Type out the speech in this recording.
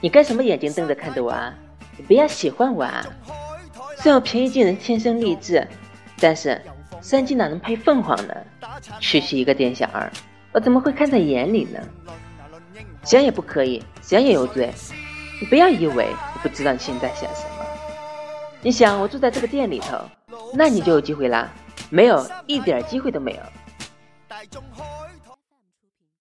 你干什么眼睛瞪着看着我啊？你不要喜欢我啊！虽然我平易近人，天生丽质，但是山鸡哪能配凤凰呢？区区一个店小二，我怎么会看在眼里呢？想也不可以，想也有罪。你不要以为我不知道你现在想什么。你想我住在这个店里头，那你就有机会啦。没有一点机会都没有。